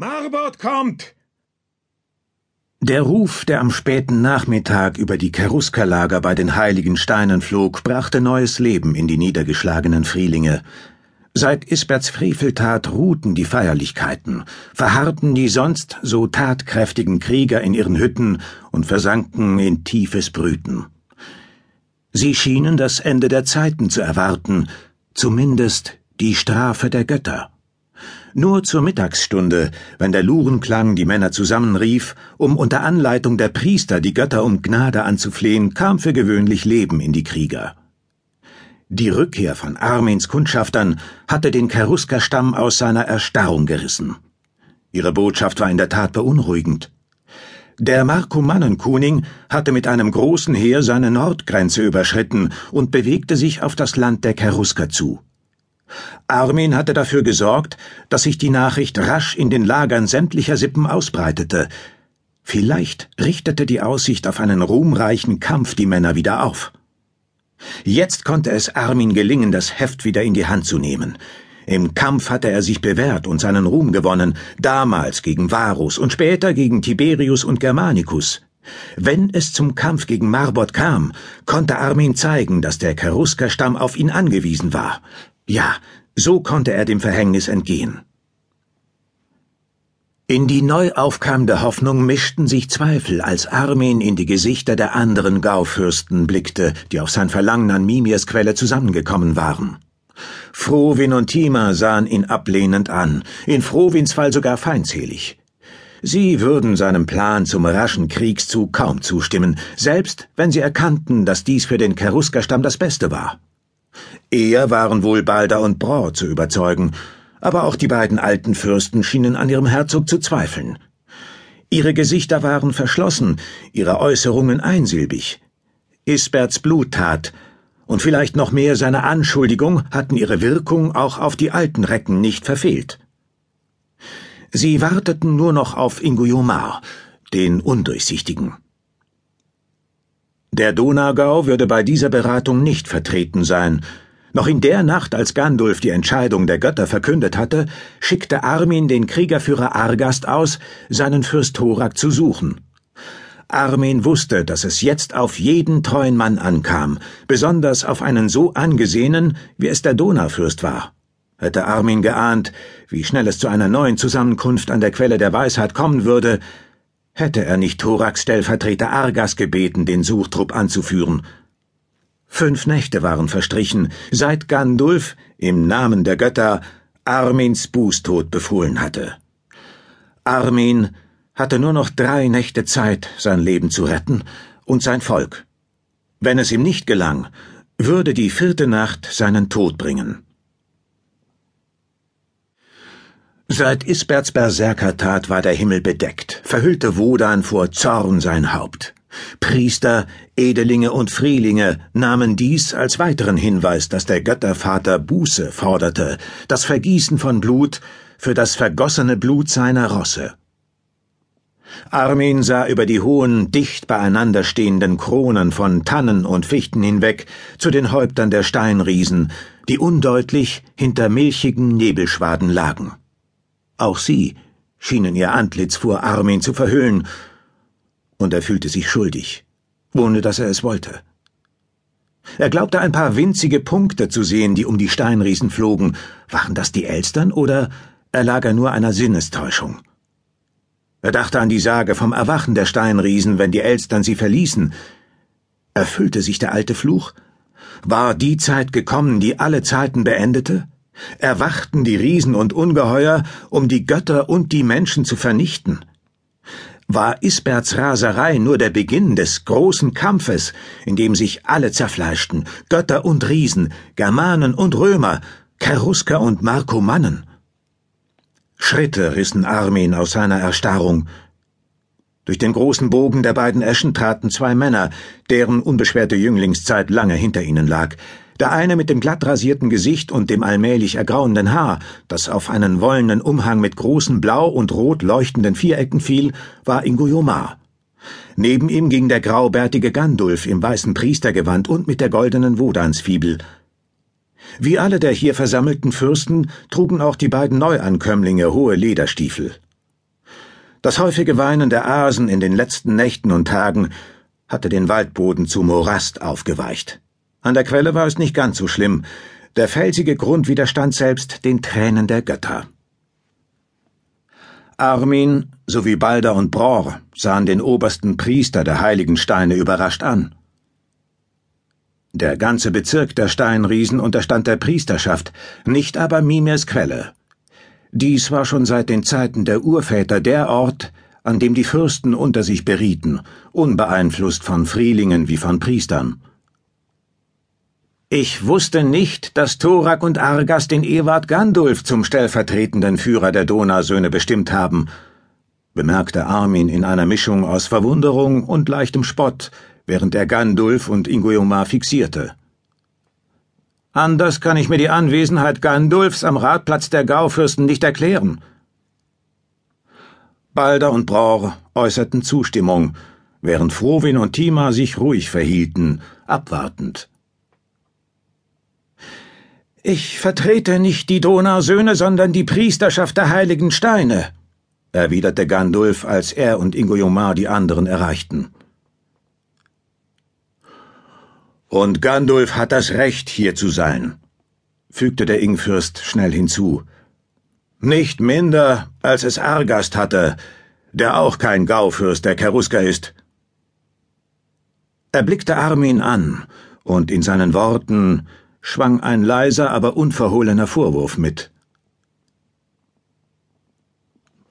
Marbot kommt! Der Ruf, der am späten Nachmittag über die Keruskerlager bei den Heiligen Steinen flog, brachte neues Leben in die niedergeschlagenen Frielinge. Seit Isberts Freveltat ruhten die Feierlichkeiten, verharrten die sonst so tatkräftigen Krieger in ihren Hütten und versanken in tiefes Brüten. Sie schienen das Ende der Zeiten zu erwarten, zumindest die Strafe der Götter. Nur zur Mittagsstunde, wenn der Lurenklang die Männer zusammenrief, um unter Anleitung der Priester die Götter um Gnade anzuflehen, kam für gewöhnlich Leben in die Krieger. Die Rückkehr von Armins Kundschaftern hatte den Cheruskerstamm aus seiner Erstarrung gerissen. Ihre Botschaft war in der Tat beunruhigend. Der Markomannenkuning hatte mit einem großen Heer seine Nordgrenze überschritten und bewegte sich auf das Land der Cherusker zu. Armin hatte dafür gesorgt, dass sich die Nachricht rasch in den Lagern sämtlicher Sippen ausbreitete. Vielleicht richtete die Aussicht auf einen ruhmreichen Kampf die Männer wieder auf. Jetzt konnte es Armin gelingen, das Heft wieder in die Hand zu nehmen. Im Kampf hatte er sich bewährt und seinen Ruhm gewonnen, damals gegen Varus und später gegen Tiberius und Germanicus. Wenn es zum Kampf gegen Marbot kam, konnte Armin zeigen, dass der Cheruskerstamm auf ihn angewiesen war. Ja, so konnte er dem Verhängnis entgehen. In die neu aufkeimende Hoffnung mischten sich Zweifel, als Armin in die Gesichter der anderen Gaufürsten blickte, die auf sein Verlangen an Mimirs Quelle zusammengekommen waren. Frowin und Tima sahen ihn ablehnend an, in Frowins Fall sogar feindselig. Sie würden seinem Plan zum raschen Kriegszug kaum zustimmen, selbst wenn sie erkannten, dass dies für den Cheruskerstamm das Beste war. Eher waren wohl Balder und Braw zu überzeugen, aber auch die beiden alten Fürsten schienen an ihrem Herzog zu zweifeln. Ihre Gesichter waren verschlossen, ihre Äußerungen einsilbig. Isberts Bluttat und vielleicht noch mehr seine Anschuldigung hatten ihre Wirkung auch auf die alten Recken nicht verfehlt. Sie warteten nur noch auf Inguyomar, den Undurchsichtigen. Der Donaugau würde bei dieser Beratung nicht vertreten sein, noch in der Nacht, als Gandulf die Entscheidung der Götter verkündet hatte, schickte Armin den Kriegerführer Argast aus, seinen Fürst Thorak zu suchen. Armin wusste, dass es jetzt auf jeden treuen Mann ankam, besonders auf einen so angesehenen, wie es der Donaufürst war. Hätte Armin geahnt, wie schnell es zu einer neuen Zusammenkunft an der Quelle der Weisheit kommen würde, hätte er nicht Thoraks Stellvertreter Argas gebeten, den Suchtrupp anzuführen. Fünf Nächte waren verstrichen, seit Gandulf im Namen der Götter Armins Bußtod befohlen hatte. Armin hatte nur noch drei Nächte Zeit, sein Leben zu retten und sein Volk. Wenn es ihm nicht gelang, würde die vierte Nacht seinen Tod bringen. Seit Isberts Berserkertat war der Himmel bedeckt, verhüllte Wodan vor Zorn sein Haupt. Priester, Edelinge und Frielinge nahmen dies als weiteren Hinweis, dass der Göttervater Buße forderte, das Vergießen von Blut für das vergossene Blut seiner Rosse. Armin sah über die hohen, dicht beieinander stehenden Kronen von Tannen und Fichten hinweg zu den Häuptern der Steinriesen, die undeutlich hinter milchigen Nebelschwaden lagen. Auch sie schienen ihr Antlitz vor Armin zu verhüllen, und er fühlte sich schuldig, ohne dass er es wollte. Er glaubte ein paar winzige Punkte zu sehen, die um die Steinriesen flogen. Waren das die Elstern oder erlag er nur einer Sinnestäuschung? Er dachte an die Sage vom Erwachen der Steinriesen, wenn die Elstern sie verließen. Erfüllte sich der alte Fluch? War die Zeit gekommen, die alle Zeiten beendete? Erwachten die Riesen und Ungeheuer, um die Götter und die Menschen zu vernichten? war Isberts Raserei nur der Beginn des großen Kampfes, in dem sich alle zerfleischten, Götter und Riesen, Germanen und Römer, Cherusker und Markomannen. Schritte rissen Armin aus seiner Erstarrung. Durch den großen Bogen der beiden Eschen traten zwei Männer, deren unbeschwerte Jünglingszeit lange hinter ihnen lag. Der eine mit dem glatt rasierten Gesicht und dem allmählich ergrauenden Haar, das auf einen wollenen Umhang mit großen blau und rot leuchtenden Vierecken fiel, war Ingo Jomar. Neben ihm ging der graubärtige Gandulf im weißen Priestergewand und mit der goldenen Wodansfibel. Wie alle der hier versammelten Fürsten trugen auch die beiden Neuankömmlinge hohe Lederstiefel. Das häufige Weinen der Asen in den letzten Nächten und Tagen hatte den Waldboden zu Morast aufgeweicht. An der Quelle war es nicht ganz so schlimm. Der felsige Grund widerstand selbst den Tränen der Götter. Armin sowie Balder und Bror sahen den obersten Priester der heiligen Steine überrascht an. Der ganze Bezirk der Steinriesen unterstand der Priesterschaft, nicht aber Mimirs Quelle. Dies war schon seit den Zeiten der Urväter der Ort, an dem die Fürsten unter sich berieten, unbeeinflusst von Frielingen wie von Priestern. Ich wusste nicht, dass Thorak und Argas den Ewart Gandulf zum stellvertretenden Führer der Donausöhne bestimmt haben, bemerkte Armin in einer Mischung aus Verwunderung und leichtem Spott, während er Gandulf und Inguiomar fixierte. Anders kann ich mir die Anwesenheit Gandulfs am Ratplatz der Gaufürsten nicht erklären. Balder und Bror äußerten Zustimmung, während Frowin und Tima sich ruhig verhielten, abwartend. Ich vertrete nicht die Donausöhne, sondern die Priesterschaft der heiligen Steine, erwiderte Gandulf, als er und Ingo Jomar die anderen erreichten. Und Gandulf hat das Recht, hier zu sein, fügte der Ingfürst schnell hinzu. Nicht minder, als es Argast hatte, der auch kein Gaufürst der Cherusker ist. Er blickte Armin an, und in seinen Worten schwang ein leiser, aber unverhohlener Vorwurf mit.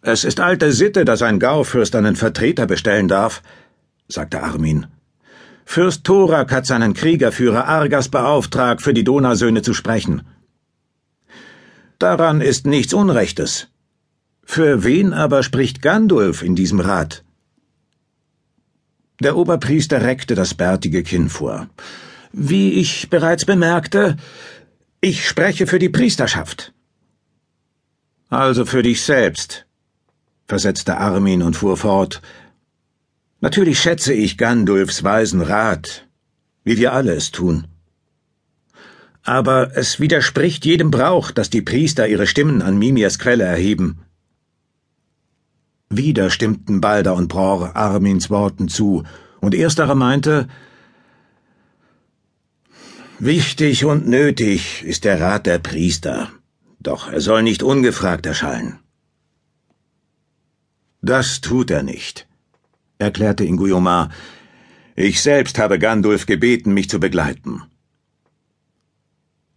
Es ist alte Sitte, dass ein Gaufürst einen Vertreter bestellen darf, sagte Armin. Fürst Thorak hat seinen Kriegerführer Argas beauftragt, für die Donausöhne zu sprechen. Daran ist nichts Unrechtes. Für wen aber spricht Gandulf in diesem Rat? Der Oberpriester reckte das bärtige Kinn vor. Wie ich bereits bemerkte, ich spreche für die Priesterschaft. Also für dich selbst, versetzte Armin und fuhr fort. Natürlich schätze ich Gandulfs weisen Rat, wie wir alle es tun. Aber es widerspricht jedem Brauch, dass die Priester ihre Stimmen an Mimias Quelle erheben. Wieder stimmten Balder und Bror Armins Worten zu, und ersterer meinte, Wichtig und nötig ist der Rat der Priester, doch er soll nicht ungefragt erscheinen. Das tut er nicht, erklärte Inguyomar. Ich selbst habe Gandulf gebeten, mich zu begleiten.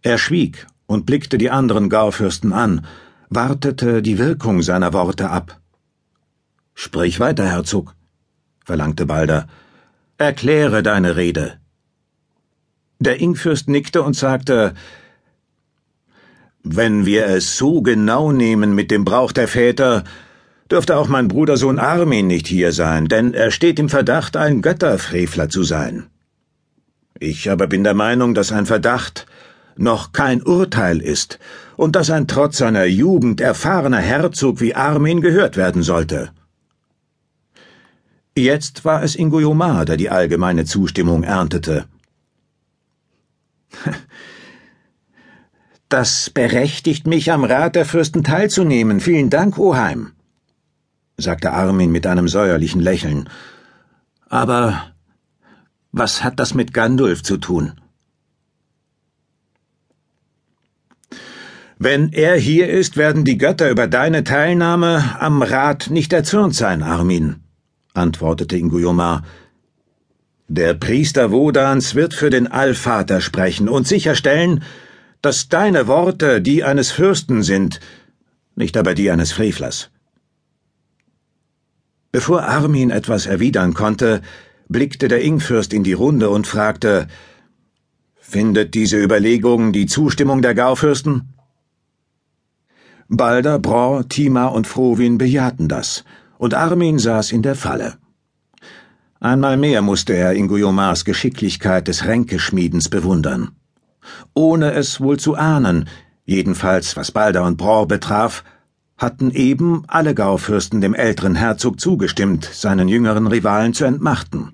Er schwieg und blickte die anderen Gaufürsten an, wartete die Wirkung seiner Worte ab. Sprich weiter, Herzog, verlangte Balder. Erkläre deine Rede. Der Ingfürst nickte und sagte Wenn wir es so genau nehmen mit dem Brauch der Väter, dürfte auch mein Brudersohn Armin nicht hier sein, denn er steht im Verdacht, ein Götterfrevler zu sein. Ich aber bin der Meinung, dass ein Verdacht noch kein Urteil ist und dass ein trotz seiner Jugend erfahrener Herzog wie Armin gehört werden sollte. Jetzt war es Ingo Jomar, der die allgemeine Zustimmung erntete. Das berechtigt mich, am Rat der Fürsten teilzunehmen. Vielen Dank, Oheim, sagte Armin mit einem säuerlichen Lächeln. Aber was hat das mit Gandulf zu tun? Wenn er hier ist, werden die Götter über deine Teilnahme am Rat nicht erzürnt sein, Armin, antwortete Inguyomar. Der Priester Wodans wird für den Allvater sprechen und sicherstellen, dass deine Worte die eines Fürsten sind, nicht aber die eines Frevlers. Bevor Armin etwas erwidern konnte, blickte der Ingfürst in die Runde und fragte Findet diese Überlegung die Zustimmung der Gaufürsten? Balder, Bror, Tima und Frowin bejahten das, und Armin saß in der Falle. Einmal mehr musste er Inguyomars Geschicklichkeit des Ränkeschmiedens bewundern. Ohne es wohl zu ahnen, jedenfalls was Balder und Bror betraf, hatten eben alle Gaufürsten dem älteren Herzog zugestimmt, seinen jüngeren Rivalen zu entmachten.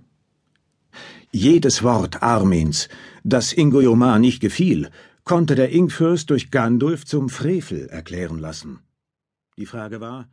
Jedes Wort Armins, das Inguyomar nicht gefiel, konnte der Ingfürst durch Gandulf zum Frevel erklären lassen. Die Frage war,